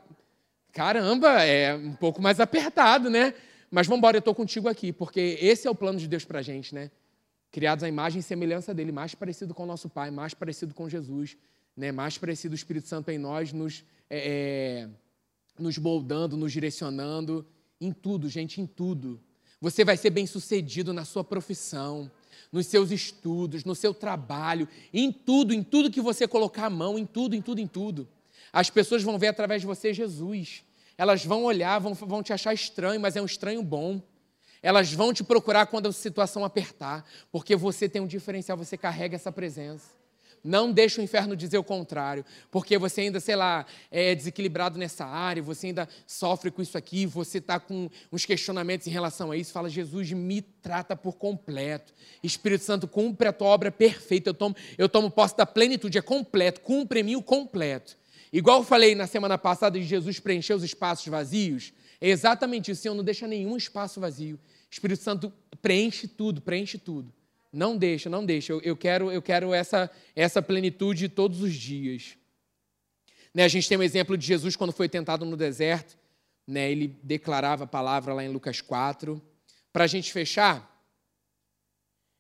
caramba, é um pouco mais apertado, né? Mas vamos embora, eu estou contigo aqui, porque esse é o plano de Deus para a gente, né? Criados à imagem e semelhança dele, mais parecido com o nosso Pai, mais parecido com Jesus, né? mais parecido o Espírito Santo em nós, nos, é, é, nos moldando, nos direcionando, em tudo, gente, em tudo. Você vai ser bem sucedido na sua profissão, nos seus estudos, no seu trabalho, em tudo, em tudo que você colocar a mão, em tudo, em tudo, em tudo. As pessoas vão ver através de você Jesus. Elas vão olhar, vão, vão te achar estranho, mas é um estranho bom. Elas vão te procurar quando a situação apertar, porque você tem um diferencial, você carrega essa presença. Não deixe o inferno dizer o contrário, porque você ainda, sei lá, é desequilibrado nessa área, você ainda sofre com isso aqui, você está com uns questionamentos em relação a isso. Fala, Jesus, me trata por completo. Espírito Santo, cumpre a tua obra perfeita. Eu tomo, eu tomo posse da plenitude, é completo, cumpre em mim o completo. Igual eu falei na semana passada de Jesus preencher os espaços vazios, É exatamente isso, Senhor, não deixa nenhum espaço vazio. Espírito Santo preenche tudo, preenche tudo. Não deixa, não deixa. Eu, eu quero, eu quero essa, essa plenitude todos os dias. Né, a gente tem um exemplo de Jesus quando foi tentado no deserto. Né, ele declarava a palavra lá em Lucas 4. Para a gente fechar,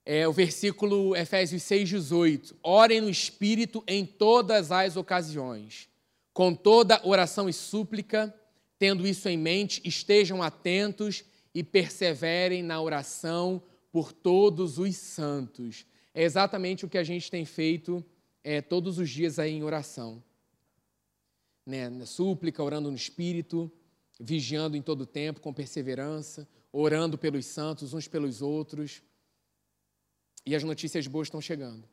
é o versículo Efésios 6,18. Orem no Espírito em todas as ocasiões, com toda oração e súplica, tendo isso em mente, estejam atentos e perseverem na oração por todos os santos. É exatamente o que a gente tem feito é, todos os dias aí em oração. Né? Na súplica, orando no Espírito, vigiando em todo o tempo, com perseverança, orando pelos santos, uns pelos outros. E as notícias boas estão chegando.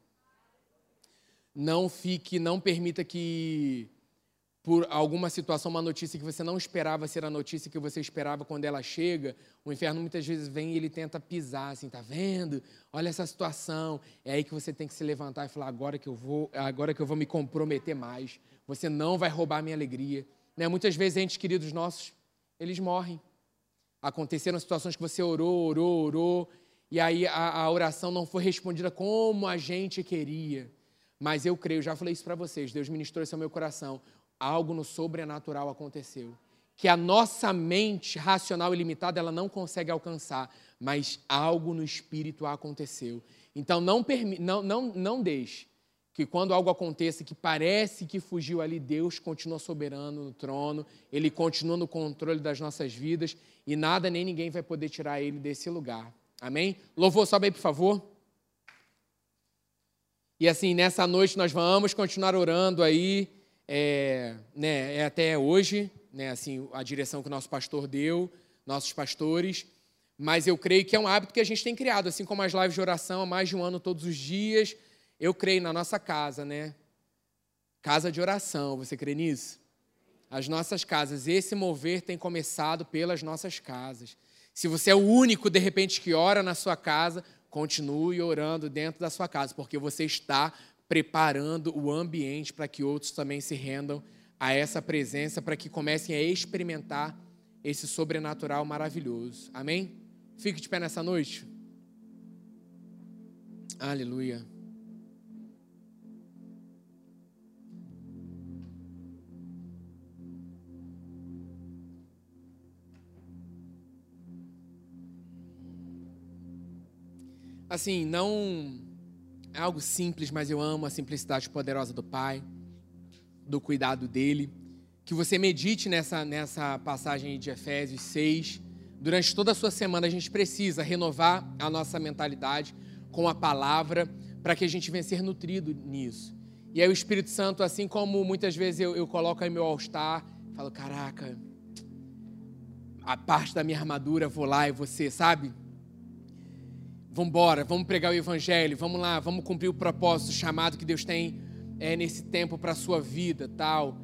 Não fique, não permita que por alguma situação, uma notícia que você não esperava ser a notícia que você esperava quando ela chega, o inferno muitas vezes vem e ele tenta pisar, assim, tá vendo? Olha essa situação. É aí que você tem que se levantar e falar, agora que eu vou, agora que eu vou me comprometer mais. Você não vai roubar minha alegria. Né? Muitas vezes, entes queridos nossos, eles morrem. Aconteceram situações que você orou, orou, orou, e aí a, a oração não foi respondida como a gente queria. Mas eu creio, já falei isso para vocês, Deus ministrou isso ao meu coração algo no sobrenatural aconteceu. Que a nossa mente racional e limitada ela não consegue alcançar, mas algo no espírito aconteceu. Então não, não, não, não deixe que quando algo aconteça que parece que fugiu ali, Deus continua soberano no trono, Ele continua no controle das nossas vidas e nada nem ninguém vai poder tirar Ele desse lugar. Amém? Louvor, sobe aí, por favor. E assim, nessa noite nós vamos continuar orando aí é, né, é até hoje, né, assim, a direção que o nosso pastor deu, nossos pastores, mas eu creio que é um hábito que a gente tem criado, assim como as lives de oração há mais de um ano todos os dias, eu creio na nossa casa, né? Casa de oração, você crê nisso? As nossas casas, esse mover tem começado pelas nossas casas. Se você é o único, de repente, que ora na sua casa, continue orando dentro da sua casa, porque você está preparando o ambiente para que outros também se rendam a essa presença, para que comecem a experimentar esse sobrenatural maravilhoso. Amém? Fique de pé nessa noite. Aleluia. Assim, não é algo simples, mas eu amo a simplicidade poderosa do Pai, do cuidado dele. Que você medite nessa, nessa passagem de Efésios 6. Durante toda a sua semana, a gente precisa renovar a nossa mentalidade com a palavra para que a gente venha ser nutrido nisso. E aí o Espírito Santo, assim como muitas vezes eu, eu coloco aí meu all-star, falo, caraca, a parte da minha armadura, vou lá e você, sabe? Vamos embora, vamos pregar o evangelho, vamos lá, vamos cumprir o propósito, o chamado que Deus tem é, nesse tempo para a sua vida, tal.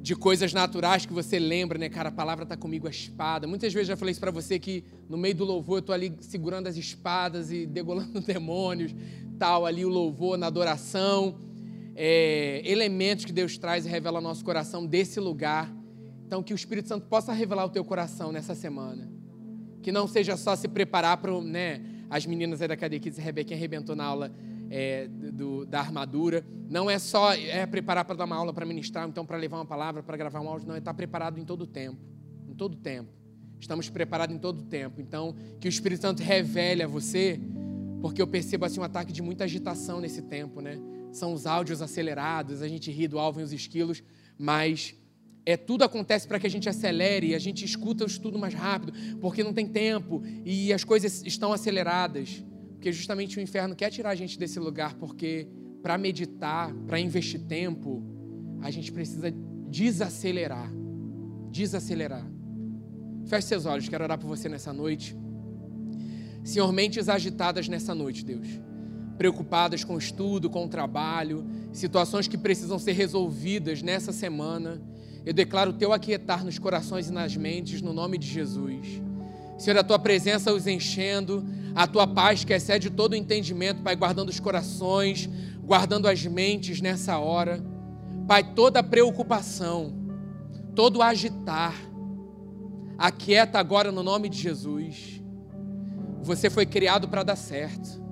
De coisas naturais que você lembra, né, cara? A palavra está comigo, a espada. Muitas vezes já falei isso para você que no meio do louvor eu estou ali segurando as espadas e degolando demônios, tal, ali o louvor na adoração. É, elementos que Deus traz e revela ao nosso coração desse lugar. Então, que o Espírito Santo possa revelar o teu coração nessa semana. Que não seja só se preparar para, né? As meninas aí da Cadê Kids, a Rebequinha arrebentou na aula é, do, da armadura. Não é só é preparar para dar uma aula, para ministrar, então para levar uma palavra, para gravar um áudio, não, é estar preparado em todo o tempo. Em todo o tempo. Estamos preparados em todo o tempo. Então, que o Espírito Santo revele a você, porque eu percebo assim um ataque de muita agitação nesse tempo, né? São os áudios acelerados, a gente ri do alvo e os esquilos, mas é, tudo acontece para que a gente acelere, a gente escuta o estudo mais rápido, porque não tem tempo e as coisas estão aceleradas. Porque justamente o inferno quer tirar a gente desse lugar, porque para meditar, para investir tempo, a gente precisa desacelerar. Desacelerar. Feche seus olhos, quero orar por você nessa noite. Senhor, mentes agitadas nessa noite, Deus. Preocupadas com o estudo, com o trabalho, situações que precisam ser resolvidas nessa semana eu declaro o teu aquietar nos corações e nas mentes, no nome de Jesus. Senhor, a tua presença os enchendo, a tua paz que excede todo o entendimento, Pai, guardando os corações, guardando as mentes nessa hora. Pai, toda preocupação, todo agitar, Aquieta agora no nome de Jesus. Você foi criado para dar certo.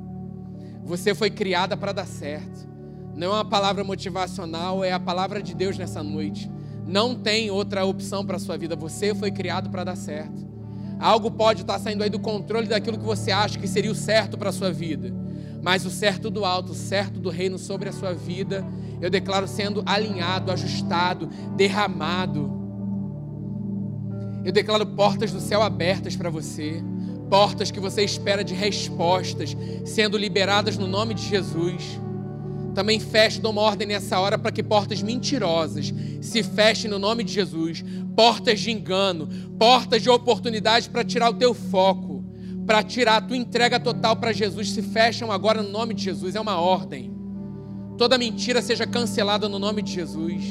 Você foi criada para dar certo. Não é uma palavra motivacional, é a palavra de Deus nessa noite. Não tem outra opção para a sua vida. Você foi criado para dar certo. Algo pode estar saindo aí do controle daquilo que você acha que seria o certo para a sua vida. Mas o certo do alto, o certo do reino sobre a sua vida, eu declaro sendo alinhado, ajustado, derramado. Eu declaro portas do céu abertas para você, portas que você espera de respostas sendo liberadas no nome de Jesus. Também fecho, dou uma ordem nessa hora para que portas mentirosas se fechem no nome de Jesus. Portas de engano, portas de oportunidade para tirar o teu foco, para tirar a tua entrega total para Jesus, se fecham agora no nome de Jesus. É uma ordem. Toda mentira seja cancelada no nome de Jesus.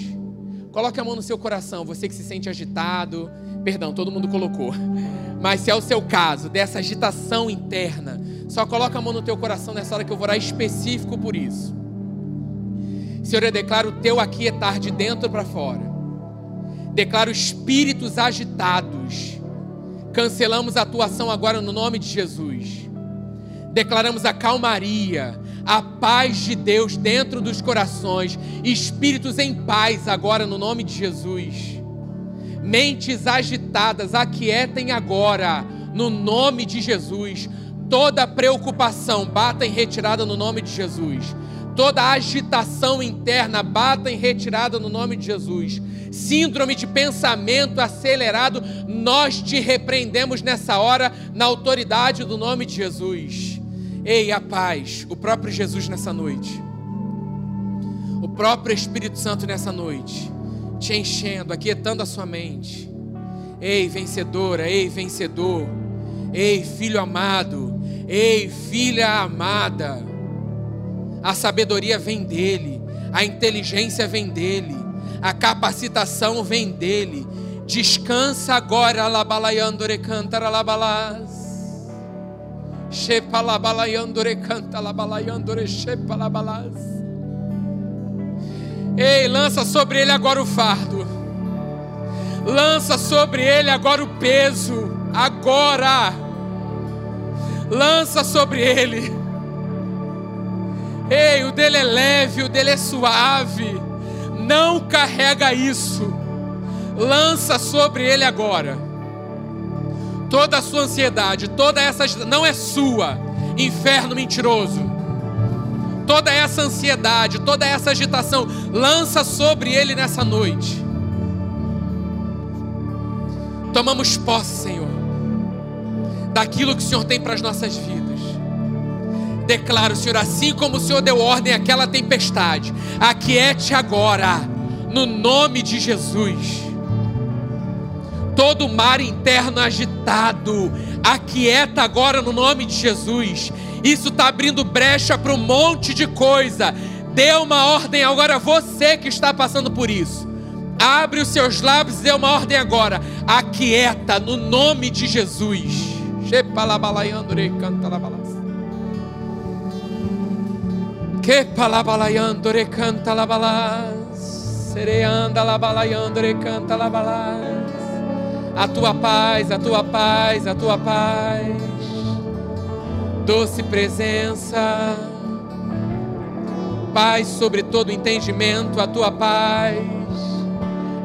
Coloque a mão no seu coração, você que se sente agitado. Perdão, todo mundo colocou. Mas se é o seu caso, dessa agitação interna, só coloca a mão no teu coração nessa hora que eu vou orar específico por isso. Senhor, eu declaro o teu aquietar de dentro para fora. Declaro espíritos agitados. Cancelamos a atuação agora no nome de Jesus. Declaramos a calmaria, a paz de Deus dentro dos corações, espíritos em paz agora no nome de Jesus. Mentes agitadas, aquietem agora no nome de Jesus. Toda preocupação bata em retirada no nome de Jesus Toda agitação interna bata em retirada no nome de Jesus. Síndrome de pensamento acelerado, nós te repreendemos nessa hora na autoridade do nome de Jesus. Ei, a paz, o próprio Jesus nessa noite. O próprio Espírito Santo nessa noite, te enchendo, aquietando a sua mente. Ei, vencedora, ei, vencedor. Ei, filho amado. Ei, filha amada a sabedoria vem dele, a inteligência vem dele, a capacitação vem dele. Descansa agora, labalayandore canta labalás. Shepa labalayandore canta labalayandore shepa labalás. Ei, lança sobre ele agora o fardo. Lança sobre ele agora o peso. Agora. Lança sobre ele Ei, o dele é leve, o dele é suave. Não carrega isso. Lança sobre ele agora. Toda a sua ansiedade, toda essa não é sua, inferno mentiroso. Toda essa ansiedade, toda essa agitação, lança sobre ele nessa noite. Tomamos posse, Senhor, daquilo que o Senhor tem para as nossas vidas. Declaro, Senhor, assim como o Senhor deu ordem àquela tempestade, aquiete agora, no nome de Jesus. Todo mar interno agitado, aquieta agora no nome de Jesus. Isso está abrindo brecha para um monte de coisa. Dê uma ordem agora, você que está passando por isso. Abre os seus lábios e dê uma ordem agora. Aquieta no nome de Jesus. canta Que palabalayandore canta labalás. Sereanda labalayandore canta labalás. A tua paz, a tua paz, a tua paz. Doce presença. Paz sobre todo entendimento, a tua paz.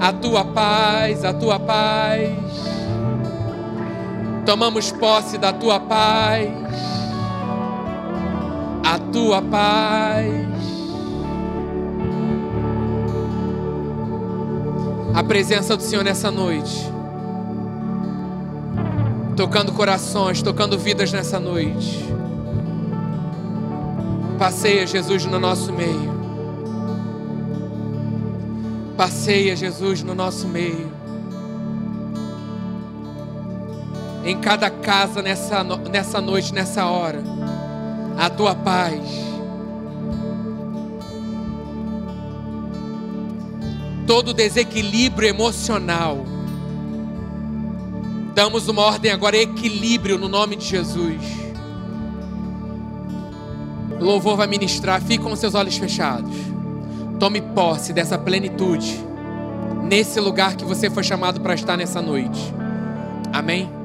A tua paz, a tua paz. Tomamos posse da tua paz tua paz. A presença do Senhor nessa noite, tocando corações, tocando vidas nessa noite. Passeia Jesus no nosso meio. Passeia Jesus no nosso meio. Em cada casa nessa, nessa noite, nessa hora a tua paz. Todo desequilíbrio emocional. Damos uma ordem agora, equilíbrio no nome de Jesus. O louvor vai ministrar, fique com seus olhos fechados. Tome posse dessa plenitude, nesse lugar que você foi chamado para estar nessa noite. Amém?